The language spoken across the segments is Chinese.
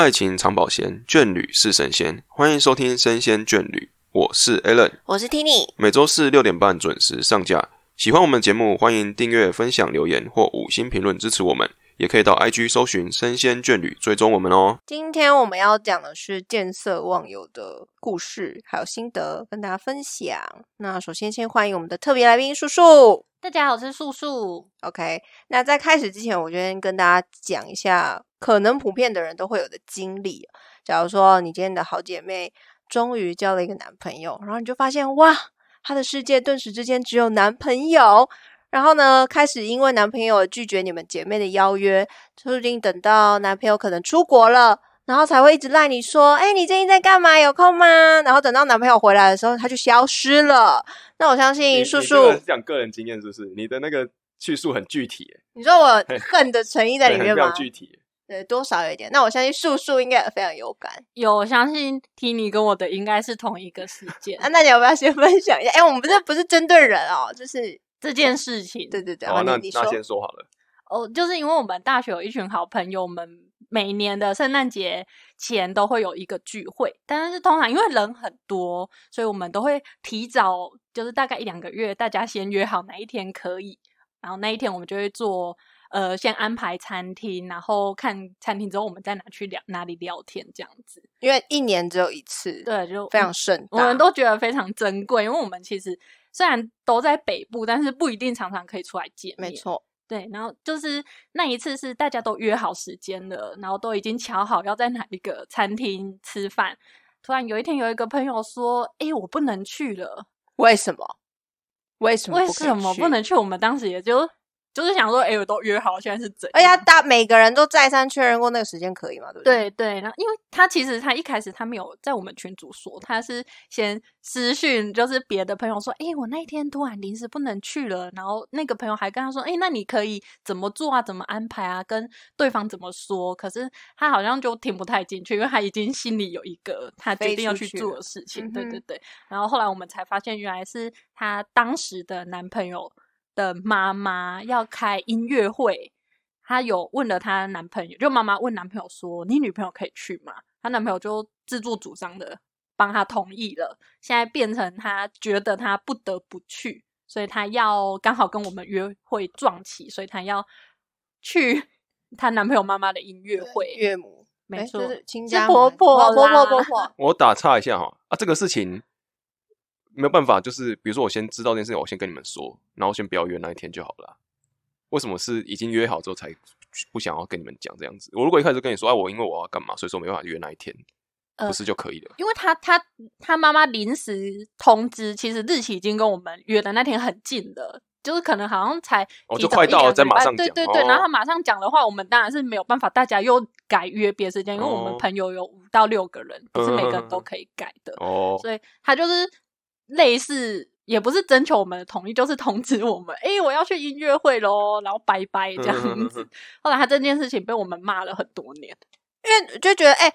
爱情长保鲜，眷侣是神仙。欢迎收听《生鲜眷侣》，我是 Alan，我是 Tini。每周四六点半准时上架。喜欢我们节目，欢迎订阅、分享、留言或五星评论支持我们。也可以到 IG 搜寻“生鲜眷侣”，追踪我们哦。今天我们要讲的是见色忘友的故事，还有心得跟大家分享。那首先先欢迎我们的特别来宾叔叔。大家好，我是素素。OK，那在开始之前，我先跟大家讲一下，可能普遍的人都会有的经历。假如说你今天的好姐妹终于交了一个男朋友，然后你就发现哇，她的世界顿时之间只有男朋友。然后呢，开始因为男朋友拒绝你们姐妹的邀约，说不定等到男朋友可能出国了，然后才会一直赖你说：“哎，你最近在干嘛？有空吗？”然后等到男朋友回来的时候，他就消失了。那我相信叔叔，讲个人经验是不是？你的那个叙述很具体，你说我 恨的诚意在里面吗？具体，对，多少有一点。那我相信素素应该也非常有感。有，我相信 Tini 跟我的应该是同一个事件。啊，那你要不要先 分享一下？哎，我们不是不是针对人哦，就是。这件事情，对对对，好，那你那先说好了。哦，就是因为我们大学有一群好朋友们，每年的圣诞节前都会有一个聚会，但是通常因为人很多，所以我们都会提早，就是大概一两个月，大家先约好哪一天可以，然后那一天我们就会做，呃，先安排餐厅，然后看餐厅之后，我们再拿去聊哪里聊天这样子。因为一年只有一次，对，就非常盛大，我们都觉得非常珍贵，因为我们其实。虽然都在北部，但是不一定常常可以出来见面。没错，对。然后就是那一次是大家都约好时间了，然后都已经瞧好要在哪一个餐厅吃饭。突然有一天有一个朋友说：“哎，我不能去了。”为什么？为什么？为什么不能去？我们当时也就就是想说：“哎，我都约好，现在是怎？”哎呀，大每个人都再三确认过那个时间可以吗？对不对？对对。然后因为他其实他一开始他没有在我们群组说，他是先。私讯就是别的朋友说，哎，我那一天突然临时不能去了，然后那个朋友还跟他说，哎，那你可以怎么做啊？怎么安排啊？跟对方怎么说？可是他好像就听不太进去，因为他已经心里有一个他决定要去做的事情。对对对。然后后来我们才发现，原来是他当时的男朋友的妈妈要开音乐会，她有问了她男朋友，就妈妈问男朋友说，你女朋友可以去吗？她男朋友就自作主张的。帮她同意了，现在变成他觉得他不得不去，所以他要刚好跟我们约会撞期，所以他要去 她男朋友妈妈的音乐会。岳母，没错，是亲家婆婆婆婆婆婆。我打岔一下哈啊，这个事情没有办法，就是比如说我先知道这件事情，我先跟你们说，然后先不要约那一天就好了。为什么是已经约好之后才不想要跟你们讲这样子？我如果一开始跟你说，哎，我因为我要干嘛，所以说没办法约那一天。不是就可以了，因为他他他妈妈临时通知，其实日期已经跟我们约的那天很近了，就是可能好像才哦就快到了，再马上对对对，然后他马上讲的话，我们当然是没有办法，大家又改约别时间，因为我们朋友有五到六个人，不是每个人都可以改的哦，所以他就是类似，也不是征求我们的同意，就是通知我们，哎，我要去音乐会喽，然后拜拜这样子。后来他这件事情被我们骂了很多年，因为就觉得哎。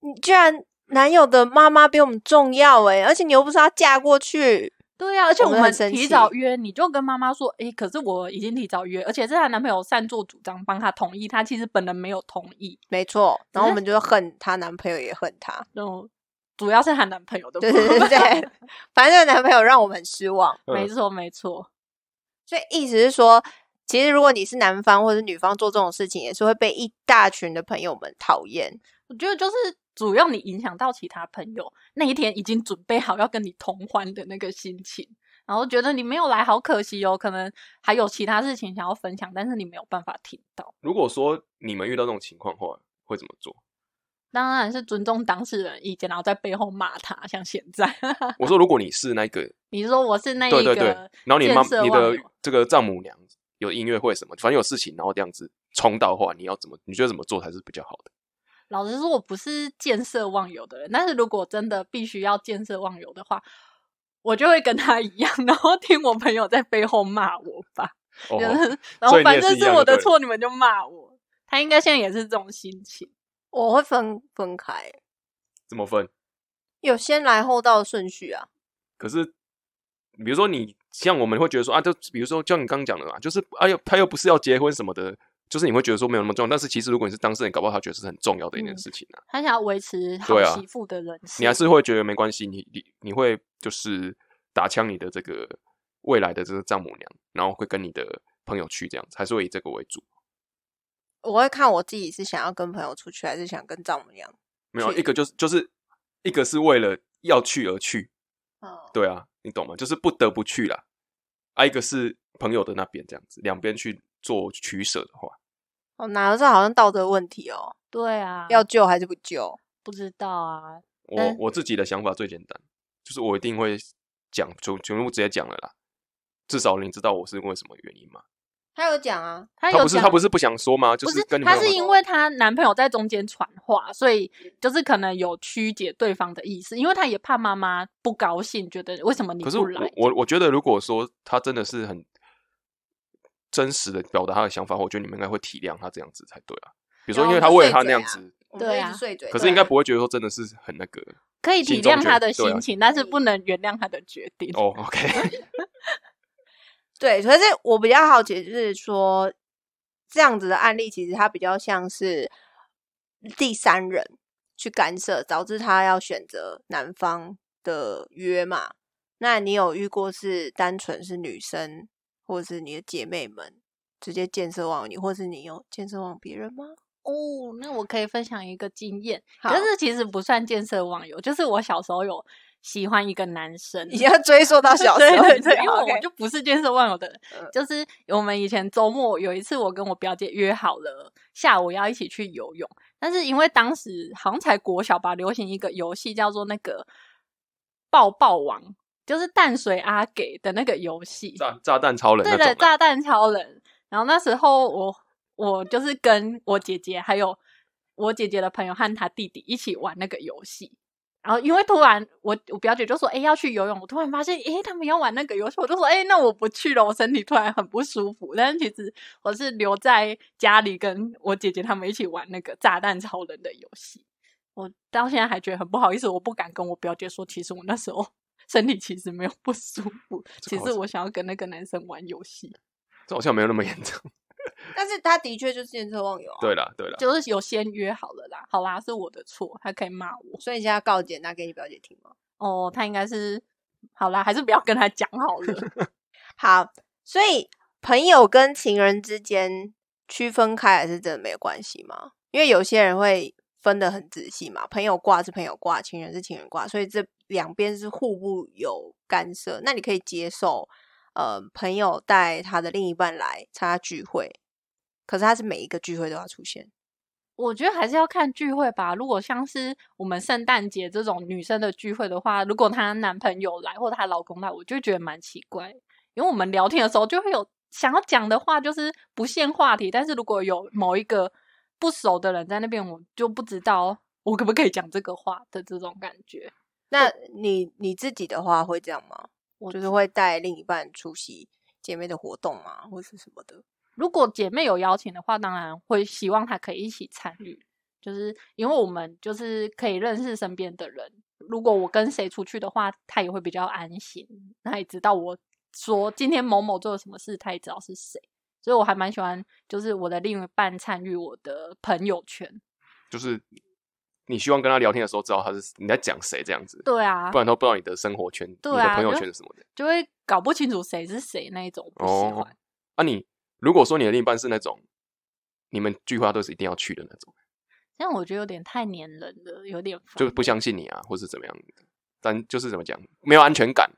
你居然男友的妈妈比我们重要哎，而且你又不是要嫁过去，对呀，而且我们提早约，你就跟妈妈说，哎，可是我已经提早约，而且是她男朋友擅作主张帮她同意，她其实本人没有同意，没错。然后我们就恨她男朋友，也恨她，就主要是她男朋友的，对对对对，反正男朋友让我们很失望，没错没错。所以意思是说，其实如果你是男方或者女方做这种事情，也是会被一大群的朋友们讨厌。我觉得就是。主要你影响到其他朋友那一天已经准备好要跟你同欢的那个心情，然后觉得你没有来好可惜哦，可能还有其他事情想要分享，但是你没有办法听到。如果说你们遇到这种情况的话，会怎么做？当然是尊重当事人意见，然后在背后骂他。像现在，我说如果你是那个，你说我是那一个，然后你妈你的这个丈母娘有音乐会什么，反正有事情，然后这样子冲到话，你要怎么？你觉得怎么做才是比较好的？老实说，我不是见色忘友的人。但是如果真的必须要见色忘友的话，我就会跟他一样，然后听我朋友在背后骂我吧。然后反正是我的错，你们就骂我。他应该现在也是这种心情。我会分分开，怎么分？有先来后到的顺序啊。可是，比如说你像我们会觉得说啊，就比如说像你刚刚讲的嘛，就是哎呦，他又不是要结婚什么的。就是你会觉得说没有那么重要，但是其实如果你是当事人，搞不好他觉得是很重要的一件嗯事情啊。他想要维持好媳妇的人设，你还是会觉得没关系，你你你会就是打枪你的这个未来的这个丈母娘，然后会跟你的朋友去这样子，还是会以这个为主。我会看我自己是想要跟朋友出去，还是想跟丈母娘。没有一个就是就是一个是为了要去而去，哦，对啊，你懂吗？就是不得不去啦。啊，一个是朋友的那边这样子，两边去做取舍的话，哦，哪有这好像道德问题哦？对啊，要救还是不救？不知道啊，我我自己的想法最简单，就是我一定会讲，全全部直接讲了啦。至少你知道我是因为什么原因嘛？他有讲啊，他有不是他不是不想说吗？就不是跟她是因为她男朋友在中间传话，所以就是可能有曲解对方的意思，因为她也怕妈妈不高兴，觉得为什么你可是我不来？我我觉得，如果说他真的是很真实的表达他的想法，我觉得你们应该会体谅他这样子才对啊。比如说，因为他为了他那样子，我们就一直对啊碎嘴。可是应该不会。会觉得说真的是很那个可以体谅她的心情，但是不能原谅她的决定。哦。OK，对，可是我比较好奇，就是说这样子的案例，其实它比较像是第三人去干涉，导致他要选择男方的约嘛。那你有遇过是单纯是女生，或者是你的姐妹们直接见色忘友你，或是你有见色忘友别人吗？哦，那我可以分享一个经验，好可是其实不算见色忘友，就是我小时候有喜欢一个男生，你要追溯到小 时候，对对对，因为我就不是见色忘友的人，嗯就是我们以前周末有一次，我跟我表姐约好了下午要一起去游泳，但是因为当时好像才国小吧，流行一个游戏叫做那个抱抱王，就是淡水阿给的那个游戏，炸炸弹超人那对的，炸弹超人。然后那时候我我就是跟我姐姐还有我姐姐的朋友和他弟弟一起玩那个游戏。然后因为突然我我表姐就说：“哎，要去游泳。”我突然发现，哎，他们要玩那个游戏，我就说：“哎，那我不去了。”我身体突然很不舒服。但是其实我是留在家里跟我姐姐他们一起玩那个炸弹超人的游戏。我到现在还觉得很不好意思，我不敢跟我表姐说，其实我那时候 身体其实没有不舒服，其实我想要跟那个男生玩游戏。这好像没有那么严重。但是他的确就是见色忘友啊。对啦，对啦，就是有先约好了啦，好啦，是我的错，他可以骂我。所以你现在告解拿给你表姐听吗？哦，他应该是好啦，还是不要跟他讲好了。好，所以朋友跟情人之间区分开来是真的没有关系吗？因为有些人会分得很仔细嘛，朋友挂是朋友挂，情人是情人挂，所以这两边是互不有干涉。那你可以接受，呃，朋友带他的另一半来参加聚会，可是他是每一个聚会都要出现。我觉得还是要看聚会吧。如果像是我们圣诞节这种女生的聚会的话，如果她男朋友来或者她老公来，我就觉得蛮奇怪，因为我们聊天的时候就会有想要讲的话，就是不限话题。但是如果有某一个不熟的人在那边，我就不知道我可不可以讲这个话的这种感觉。那你你自己的话会这样吗？我就是会带另一半出席姐妹的活动吗，或是什么的？如果姐妹有邀请的话，当然会希望她可以一起参与，就是因为我们就是可以认识身边的人。如果我跟谁出去的话，她也会比较安心，她也知道我说今天某某做了什么事，她也知道是谁。所以我还蛮喜欢，就是我的另一半参与我的朋友圈。就是你希望跟他聊天的时候，知道他是你在讲谁这样子，对啊不，然他不知道你的生活圈、对你的朋友圈是什么的。就会搞不清楚谁是谁那一种，我不喜哦欢。，啊你，如果说你的另一半是那种你们聚会都是一定要去的那种，这样我觉得有点太黏人了，有点烦。就不相信你啊，或是怎么样的，但就是怎么讲，没有安全感，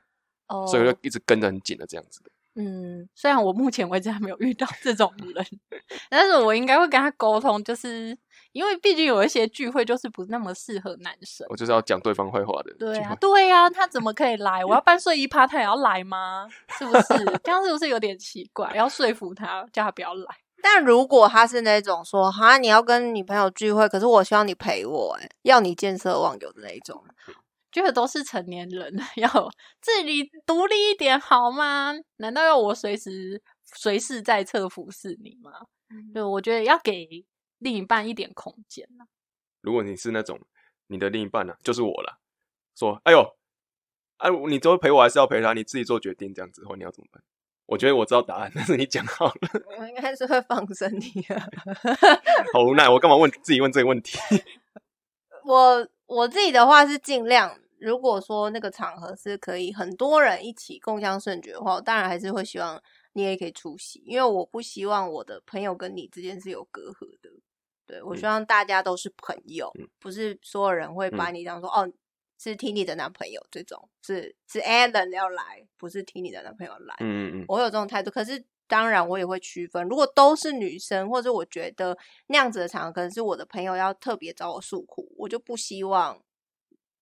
哦所以就一直跟得很紧的这样子。的。嗯，虽然我目前为止还没有遇到这种人，但是我应该会跟他沟通，就是因为毕竟有一些聚会就是不那么适合男生。我就是要讲对方坏话的对啊对啊，他怎么可以来？我要办睡衣趴，他也要来吗？是不是？这样是不是有点奇怪？要说服他，叫他不要来。但如果他是那种说哈，你要跟女朋友聚会，可是我希望你陪我、欸，要你见色忘友的那一种，觉得都是成年人，要自己独立一点好吗？难道要我随时随时在侧服侍你吗？对，我觉得要给另一半一点空间啊如果你是那种你的另一半呢、啊，就是我了，说哎呦，哎、你都陪我还是要陪他，你自己做决定这样子的话，你要怎么办？我觉得我知道答案，但是你讲好了，我应该是会放生你啊。好无奈。我干嘛问自己问这个问题？我我自己的话是尽量，如果说那个场合是可以很多人一起共襄盛举的话，我当然还是会希望你也可以出席，因为我不希望我的朋友跟你之间是有隔阂的。对我希望大家都是朋友，嗯。不是所有人会把你当说、哦是听你的男朋友。这种，是是 Alan 要来，不是听你的男朋友来。嗯嗯嗯，我有这种态度，可是当然我也会区分，如果都是女生，或者我觉得那样子的场合，可能是我的朋友要特别找我诉苦，我就不希望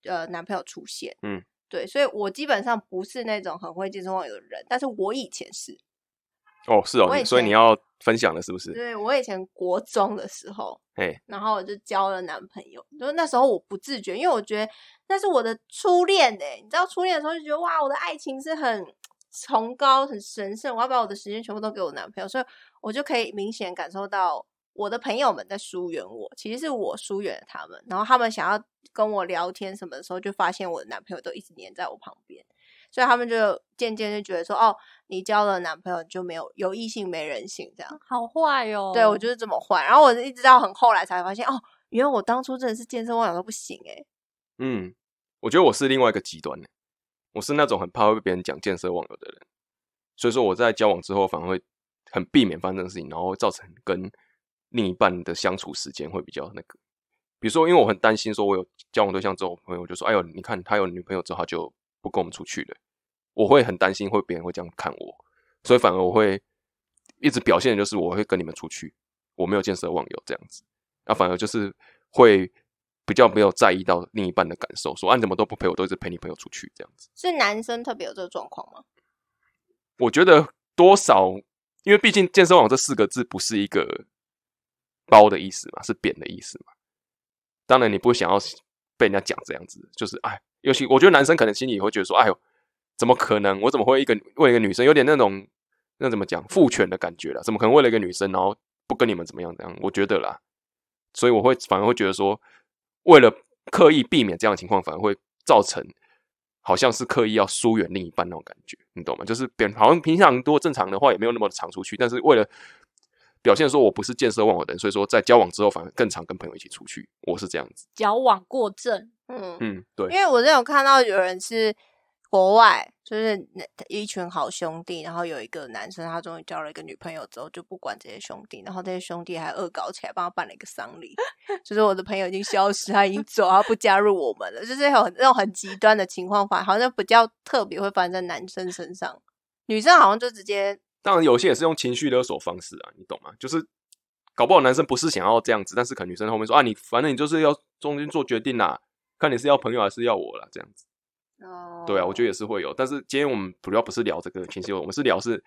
呃男朋友出现。嗯，对，所以我基本上不是那种很会见色忘友的人，但是我以前是，哦，是哦所以你要分享了是不是？对我以前国中的时候，哎，然后我就交了男朋友，就是那时候我不自觉，因为我觉得那是我的初恋哎、你知道初恋的时候就觉得哇，我的爱情是很崇高、很神圣，我要把我的时间全部都给我男朋友，所以我就可以明显感受到我的朋友们在疏远我，其实是我疏远了他们，然后他们想要跟我聊天什么的时候，就发现我的男朋友都一直黏在我旁边。所以他们就渐渐就觉得说，哦，你交了男朋友就没有有异性没人性这样。好坏哦。对我就是这么坏。然后我一直到很后来才发现，哦，原来我当初真的是见色忘友都不行哎、嗯，我觉得我是另外一个极端的，我是那种很怕会被别人讲见色忘友的人，所以说我在交往之后反而会很避免发生这种事情，然后造成跟另一半的相处时间会比较那个。比如说，因为我很担心，说我有交往对象之后，我朋友就说：“哎呦，你看他有女朋友之后，他就不跟我们出去的。”我会很担心，会别人会这样看我，所以反而我会一直表现的就是我会跟你们出去，我没有见色忘友这样子。那反而就是会比较没有在意到另一半的感受，说啊你怎么都不陪我，都一直陪你朋友出去这样子。是男生特别有这个状况吗？我觉得多少，因为毕竟健身网这四个字不是一个包的意思嘛，是扁的意思嘛。当然你不想要被人家讲这样子，就是哎，尤其我觉得男生可能心里也会觉得说，哎呦，怎么可能？我怎么会一个为一个女生，有点那种那怎么讲父权的感觉了？怎么可能为了一个女生，然后不跟你们怎么样怎样？我觉得啦，所以我会反而会觉得说，为了刻意避免这样的情况，反而会造成好像是刻意要疏远另一半那种感觉，你懂吗？就是别人好像平常如果正常的话，也没有那么常出去，但是为了表现说我不是见色忘友的人，所以说在交往之后反而更常跟朋友一起出去。我是这样子，矫枉过正。嗯，嗯，对因，为我真的有看到有人是国外，就是那一群好兄弟，然后有一个男生他终于交了一个女朋友之后，就不管这些兄弟，然后这些兄弟还恶搞起来，帮他办了一个丧礼，就是我的朋友已经消失，他已经走，他不加入我们了，就是有那种很极端的情况发，好像比较特别会发生在男生身上，女生好像就直接当然有些也是用情绪勒索方式啊，你懂吗？就是搞不好男生不是想要这样子，但是可能女生后面说啊，你反正你就是要中间做决定啦，看你是要朋友还是要我啦，这样子。哦，对啊，我觉得也是会有，但是今天我们主要不是聊这个情绪，我们是聊是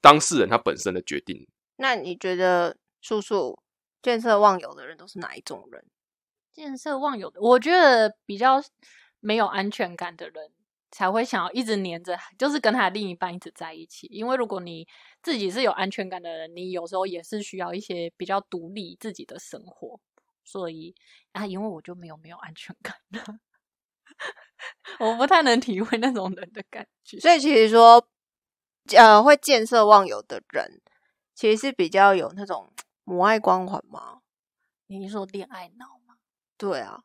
当事人他本身的决定。那你觉得叔叔见色忘友的人都是哪一种人？见色忘友的，我觉得比较没有安全感的人才会想要一直黏着，就是跟他的另一半一直在一起。因为如果你自己是有安全感的人，你有时候也是需要一些比较独立自己的生活。所以啊，因为我就没有没有安全感的，我不太能体会那种人的感觉。所以其实说，呃，会见色忘友的人，其实是比较有那种母爱光环嘛。你是说恋爱脑吗？对啊，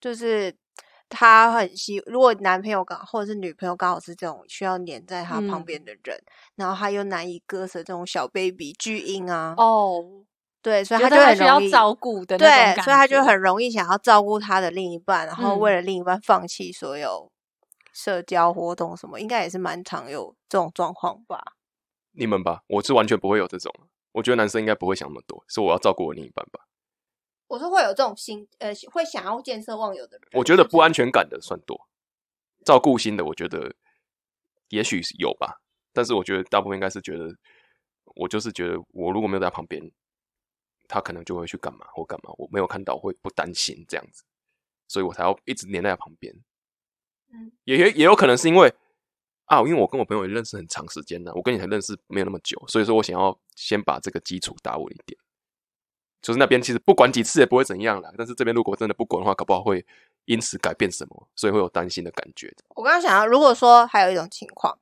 就是他很希，如果男朋友刚或者是女朋友刚好是这种需要黏在他旁嗯边的人，然后他又难以割舍这种小 baby 巨婴啊，哦，对，所以他就得他需要很容易照顾的那种对，所以他就很容易想要照顾他的另一半，然后为嗯了另一半放弃所有社交活动什么，应该也是蛮常有这种状况吧。你们吧，我是完全不会有这种。我觉得男生应该不会想那么多，是我要照顾我另一半吧。我说会有这种心，呃，会想要见色忘友的人。我觉得不安全感的算多，照顾心的我觉得也许是有吧，但是我觉得大部分应该是觉得，我就是觉得我如果没有在旁边，他可能就会去干嘛或干嘛，我没有看到会不担心这样子，所以我才要一直黏在他旁边。嗯，也也也有可能是因为啊，因为我跟我朋友也认识很长时间了，我跟你才认识没有那么久，所以说我想要先把这个基础打稳一点。就是那边其实不管几次也不会怎样啦，但是这边如果真的不管的话，搞不好会因此改变什么，所以会有担心的感觉。我刚刚想到，如果说还有一种情况，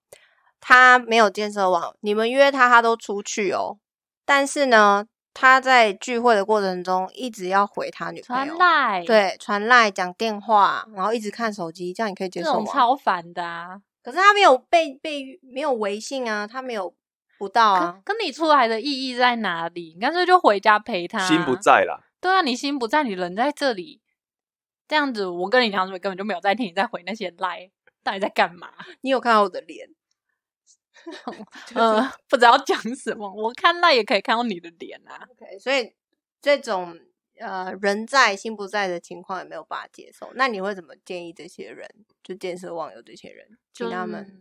他没有建设网，你们约他，他都出去哦。但是呢，他在聚会的过程中一直要回他女朋传友，赖，，对，传赖讲电话，然后一直看手机，这样你可以接受吗？种超烦的啊。可是他没有被被没有微信啊，他没有不到啊可。跟你出来的意义在哪里？你干脆就回家陪他。心不。在啦。对啊，你心不在，你人在这里，这样子，我跟你讲，根本就没有在听你在回那些赖，到底在干嘛？你有看到我的脸？呃，不知道讲什么。我看赖也可以看到你的脸啊。OK，所以这种呃人在心不在的情况也没有办法接受。那你会怎么建议这些人，就建设网友这些人，请他们？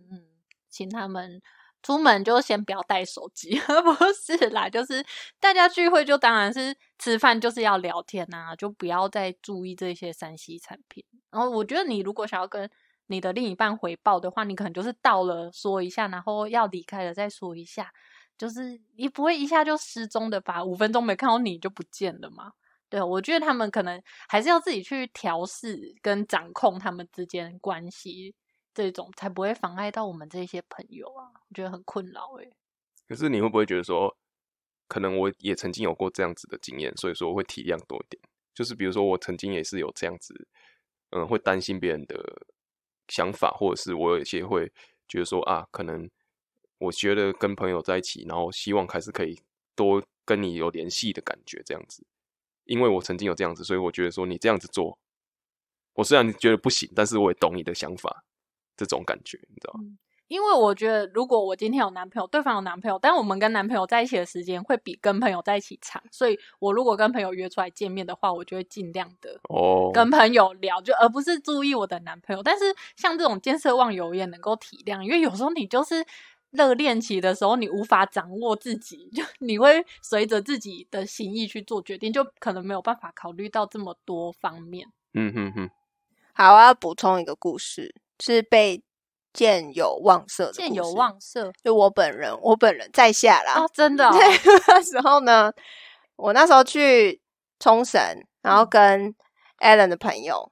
请他们出门就先不要带手机，不是啦，就是大家聚会就当然是吃饭就是要聊天啊，就不要再注意这些山西产品。然后我觉得你如果想要跟你的另一半回报的话，你可能就是到了说一下，然后要离开了再说一下，就是你不会一下就失踪的吧？五分钟没看到你就不见了嘛。对，我觉得他们可能还是要自己去调试跟掌控他们之间关系，这种才不会妨碍到我们这些朋友啊。我觉得很困扰欸诶、可是你会不会觉得说，可能我也曾经有过这样子的经验，所以说我会体谅多一点。就是比如说我曾经也是有这样子，嗯，会担心别人的想法，或者是我有一些会觉得说啊，可能我觉得跟朋友在一起，然后希望还是可以多跟你有联系的感觉，这样子。因为我曾经有这样子，所以我觉得说你这样子做，我虽然觉得不行，但是我也懂你的想法，这种感觉，你知道吗？因为我觉得，如果我今天有男朋友，对方有男朋友，但我们跟男朋友在一起的时间会比跟朋友在一起长，所以我如果跟朋友约出来见面的话，我就会尽量的哦，跟朋友聊，就而不是注意我的男朋友。但是像这种见色忘友，也能够体谅，因为有时候你就是热恋期的时候，你无法掌握自己，就你会随着自己的心意去做决定，就可能没有办法考虑到这么多方面。嗯哼哼，好，我要补充一个故事，是被见有望色的见有故事，望色就我本人，我本人在下啦。哦，真的、哦，对，那时候呢，我那时候去冲绳，然后嗯跟 Alan 的朋友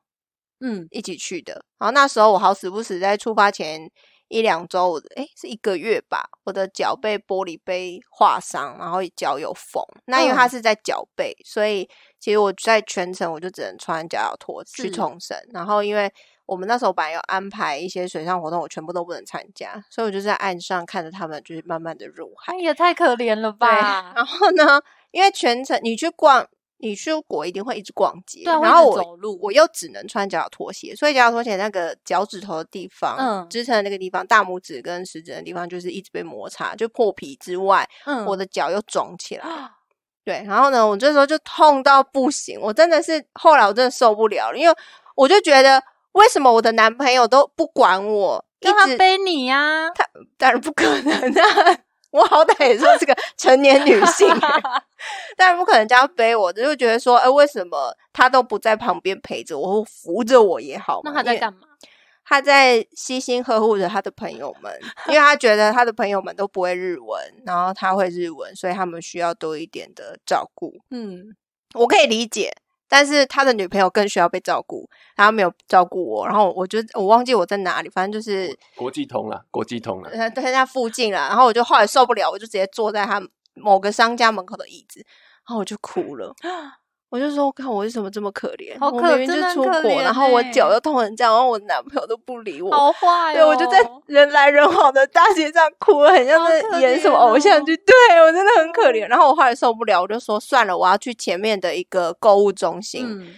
嗯，一起去的。然后那时候我好死不死在出发前一两周，我的哎是一个月吧，我的脚被玻璃杯划伤，然后脚有缝。那因为它嗯是在脚背，所以其实我在全程我就只能穿脚脚拖去是冲绳。然后因为我们那时候本来有安排一些水上活动，我全部都不能参加，所以我就在岸上看着他们就是慢慢的入海哎。也太可怜了对，吧？然后呢，因为全程你去逛，你去国一定会一直逛街，对啊，然后我走路，我又只能穿脚拖鞋，所以脚拖鞋那个脚趾头的地方，嗯支撑的那个地方，大拇指跟食指的地方，就是一直被摩擦，就破皮之外，嗯我的脚又肿起来。啊 对，然后呢，我这时候就痛到不行，我真的是后来我真的受不了了，因为我就觉得为什么我的男朋友都不管我，让他背你呀、他当然不可能啊！我好歹也算是个成年女性欸，当然不可能这样背我，就会觉得说，哎、为什么他都不在旁边陪着我，或扶着我也好那他在干嘛？他在悉心呵护着他的朋友们，因为他觉得他的朋友们都不会日文，然后他会日文，所以他们需要多一点的照顾。嗯，我可以理解，但是他的女朋友更需要被照顾，然后没有照顾我，然后我就我忘记我在哪里，反正就是国际通了，国际通了。呃，在他附近了，然后我就后来受不了，我就直接坐在他某个商家门口的椅子，然后我就哭了。我就说，看我为什么这么可怜？我好可明明就出国，然后我脚欸又痛成这样，然后我男朋友都不理我。好坏哦。对，我就在人来人往的大街上哭了，很像好可是演什么偶像剧。对我真的很可怜。然后我后来受不了，我就说算了，我要去前面的一个购物中心。嗯，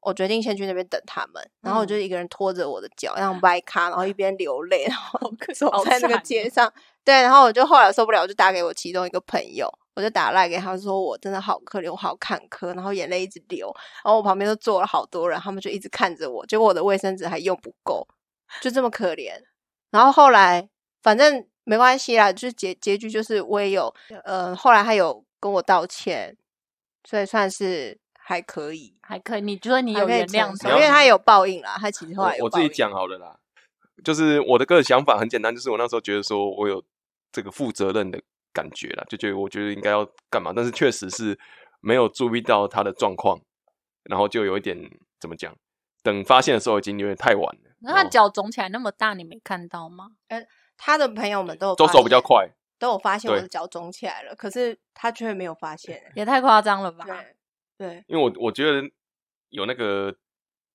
我决定先去那边等他们，然后我就嗯一个人拖着我的脚，让掰咖，然后一边流泪，然后走好在那个街上。对，然后我就后来受不了，我就打给我其中一个朋友，我就打赖给他说我真的好可怜，我好坎坷，然后眼泪一直流，然后我旁边都坐了好多人，他们就一直看着我，结果我的卫生纸还用不够，就这么可怜。然后后来反正没关系啦，就是结结局就是我也有，呃，后来他有跟我道歉，所以算是还可以。还可以。你觉得你有原谅他？因为他有报应啦，他其实后来有我我自己讲好了啦，就是我的个人想法很简单，就是我那时候觉得说我有这个负责任的感觉啦，就觉得我觉得应该要干嘛，但是确实是没有注意到他的状况，然后就有一点怎么讲，等发现的时候已经有点太晚了。那他脚肿起来那么大，你没看到吗？他的朋友们都有都，走比较快。都有发现我的脚肿起来了，可是他却没有发现。也太夸张了吧？对对，因为我我觉得有那个，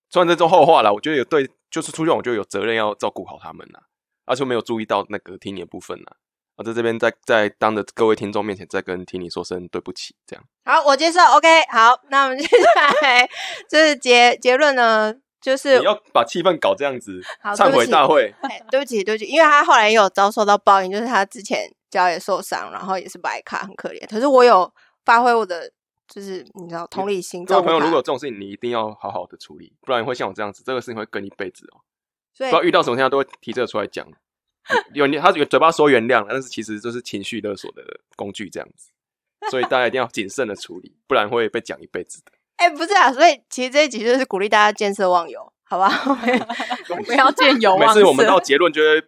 虽然这种后话啦，我觉得有对，就是出去玩，我就有责任要照顾好他们啦，而且没有注意到那个听你的部分啦。我在这边在在当着各位听众面前，再跟听你说声对不起，这样。好，我接受。OK，好，那我们接下来就是结结论呢，就是你要把气氛搞这样子，好 忏悔大会，哎，对不起，对不起，因为他后来也有遭受到报应，就是他之前脚也受伤，然后也是白卡，很可怜。可是我有发挥我的，就是你知道同理心，各位朋友，如果有这种事情，你一定要好好的处理，不然会像我这样子，这个事情会跟一辈子哦。所以不知道遇到什么现在都会提这个出来讲。有你，他嘴巴说原谅，但是其实就是情绪勒索的工具这样子，所以大家一定要谨慎的处理，不然会被讲一辈子的。哎，不是啊，所以其实这一集就是鼓励大家见色忘友，好吧？不要见有 忘每次我们到结论就会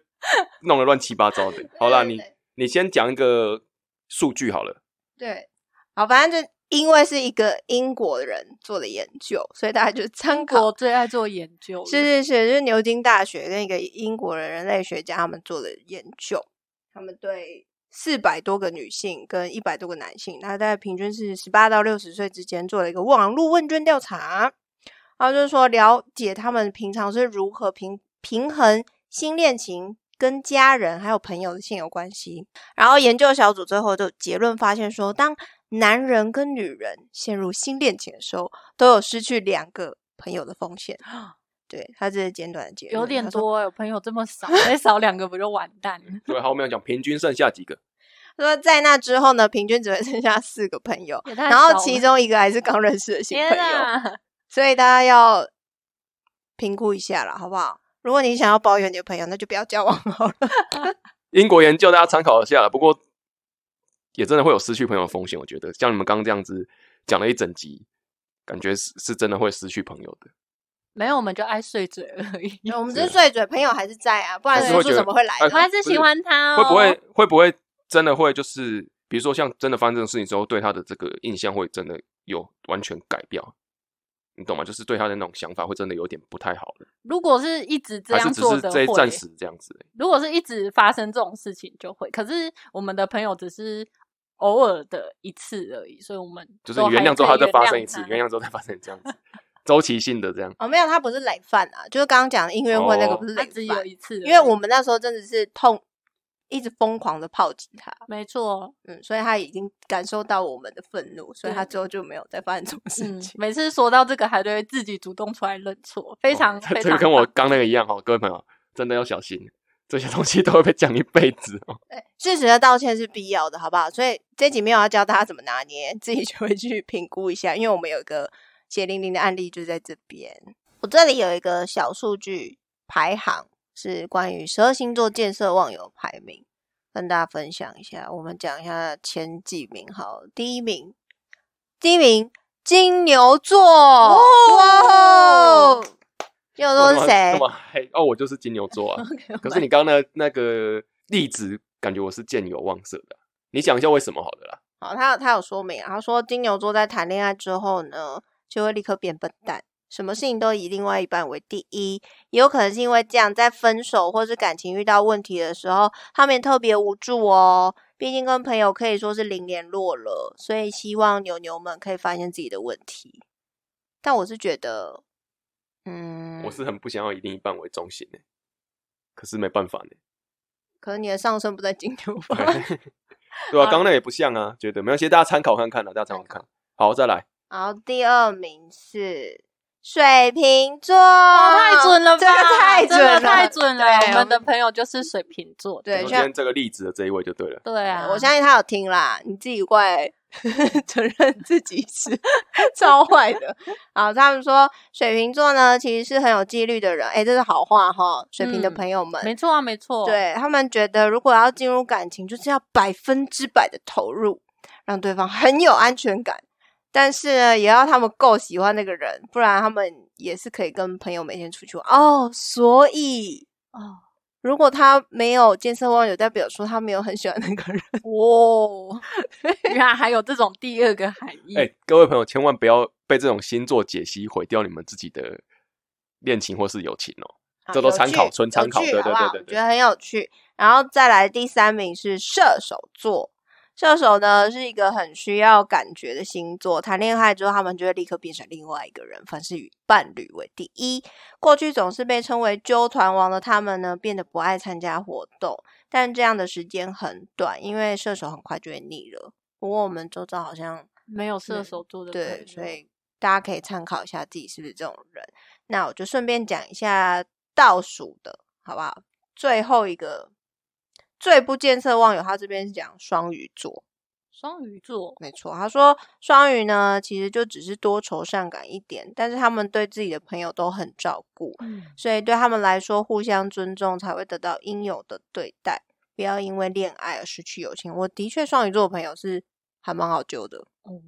弄得乱七八糟的。好啦，你你先讲一个数据好了。对，好，反正就因为是一个英国人做的研究，所以大家就参考。我最爱做研究，是是是，就是牛津大学跟一个英国的人类学家他们做的研究，他们对四百多个女性跟一百多个男性，他大概平均是十八到六十岁之间做了一个网络问卷调查，然后就是说了解他们平常是如何平平衡新恋情。跟家人还有朋友的性有关系，然后研究小组最后就结论发现说，当男人跟女人陷入新恋情的时候，都有失去两个朋友的风险。对他这是简短的结论，有点。多，有朋友这么少，再少两个不就完蛋了？对，好，我们要讲平均剩下几个？他说在那之后呢，平均只会剩下四个朋友，然后其中一个还是刚认识的新朋友，啊！所以大家要评估一下啦，好不好？如果你想要抱怨你的朋友，那就不要交往好了。英国研究大家参考一下了，不过也真的会有失去朋友的风险。我觉得像你们刚刚这样子讲了一整集，感觉是是真的会失去朋友的。没有，我们就爱碎嘴而已。我们只是碎嘴，朋友还是在啊，不然叔叔还是会觉得哎怎么会来呢？我还是喜欢他哦。会不会会不会真的会就是，比如说像真的发生这种事情之后，对他的这个印象会真的有完全改掉？你懂吗？就是对他的那种想法会真的有点不太好了，如果是一直这样做的只是这会，暂时这样子？如果是一直发生这种事情就会，可是我们的朋友只是偶尔的一次而已，所以我们就是原谅之后，它再发生一次，原谅之后再发生这样子，周期性的这样。哦，没有，他不是累犯啊，就是刚刚讲的音乐会那个哦。不是累他只有，一次，因为我们那时候真的是痛，一直疯狂的炮击他，没错，嗯，所以他已经感受到我们的愤怒，所以他之后就没有再发生这种事嗯情，。每次说到这个，还都会自己主动出来认错，非常、哦非常这个跟我刚那个一样哦，各位朋友真的要小心，这些东西都会被讲一辈子哦。对，事实的道歉是必要的，好不好？所以这集没有要教大家怎么拿捏，自己就会去评估一下。因为我们有一个血淋淋的案例就在这边。我这里有一个小数据排行，是关于十二星座建设忘友排名，跟大家分享一下。我们讲一下前几名好，第一名，第一名金牛座，哇，金牛座是谁哦，我就是金牛座啊。可是你刚刚那那个例子，感觉我是见有望色的啊。你讲一下为什么好的啦？好，他有他有说明啊，他说金牛座在谈恋爱之后呢，就会立刻变笨蛋，什么事情都以另外一半为第一，也有可能是因为这样，在分手或是感情遇到问题的时候，他们也特别无助哦。毕竟跟朋友可以说是零联络了，所以希望牛牛们可以发现自己的问题。但我是觉得，嗯，我是很不想要以另一半为中心的，可是没办法呢。可能你的上升不在金牛吧？对啊，刚刚那也不像啊，觉得没关系，大家参考看看啦，大家参考看。好，再来，然后第二名是水瓶座，哇，太准了吧！这个太准了，真的太准了。我们的朋友就是水瓶座的，对今天这个例子的这一位就对了。对啊，我相信他有听啦，你自己会 承认自己是 超坏的。好，他们说水瓶座呢，其实是很有纪律的人，哎，这是好话哈，水瓶的嗯朋友们。没错啊，没错，，对他们觉得，如果要进入感情，就是要百分之百的投入，让对方很有安全感。但是呢，也要他们够喜欢那个人，不然他们也是可以跟朋友每天出去玩哦。所以哦，如果他没有健身忘友，代表说他没有很喜欢那个人。哦，原来还有这种第二个含义。哎、各位朋友，千万不要被这种星座解析毁掉你们自己的恋情或是友情哦。啊这都参考纯参考对对对对对我觉得很有趣。然后再来第三名是射手座。射手呢是一个很需要感觉的星座，谈恋爱之后，他们就会立刻变成另外一个人，凡事以伴侣为第一。过去总是被称为纠团王的他们呢，变得不爱参加活动，但这样的时间很短，因为射手很快就会腻了。不过我们周遭好像没有射手座的对，所以大家可以参考一下自己是不是这种人。那我就顺便讲一下倒数的好不好？最后一个最不见色忘友，他这边是讲双鱼座，双鱼座，没错，他说双鱼呢其实就只是多愁善感一点，但是他们对自己的朋友都很照顾，嗯，所以对他们来说，互相尊重才会得到应有的对待，不要因为恋爱而失去友情。我的确双鱼座的朋友是还蛮好揪的。哦，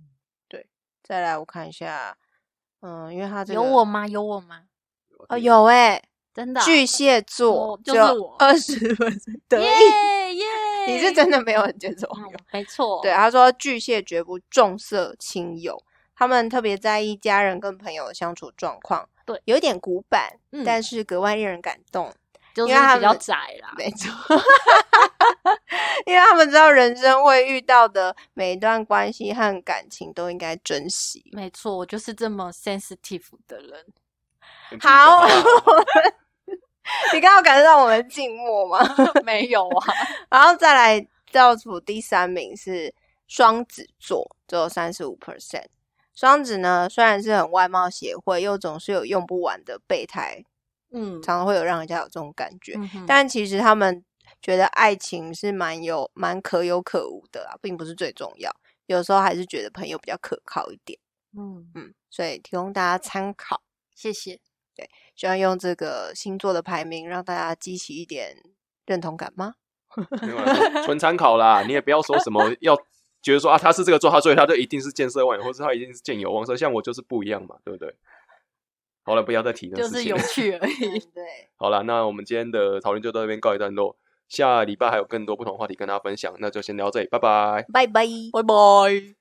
再来我看一下，嗯，因为他这个有我吗？有我吗？哦有哎、真的啊、巨蟹座、哦就是我二十分 得意，耶耶！你是真的没有很接受嗯没错，对，他说巨蟹绝不重色轻友，他们特别在意家人跟朋友的相处状况。对，有一点古板，嗯但是格外令人感动。就是因为他比较们窄啦。没错，因为他们知道人生会遇到的每一段关系和感情都应该珍惜。没错，我就是这么 sensitive 的人。好 你刚刚有感受到我们静默吗？没有啊，然后再来倒数第三名是双子座，只有三十五 percent。双子呢，虽然是很外貌协会，又总是有用不完的备胎，嗯，常常会有让人家有这种感觉。嗯但其实他们觉得爱情是蛮有、蛮可有可无的啦，并不是最重要。有时候还是觉得朋友比较可靠一点。嗯，嗯，所以提供大家参考。谢谢。希望用这个星座的排名让大家激起一点认同感吗？没有啦纯参考啦，你也不要说什么 要觉得说啊，他是这个座，他所以他就一定是见色忘友，或者他一定是见有忘色。像我就是不一样嘛，对不对？好了，不要再提那就是有。趣而已。对，好了，那我们今天的讨论就到这边告一段落。下礼拜还有更多不同话题跟大家分享，那就先聊到这里，拜拜。拜拜。拜拜。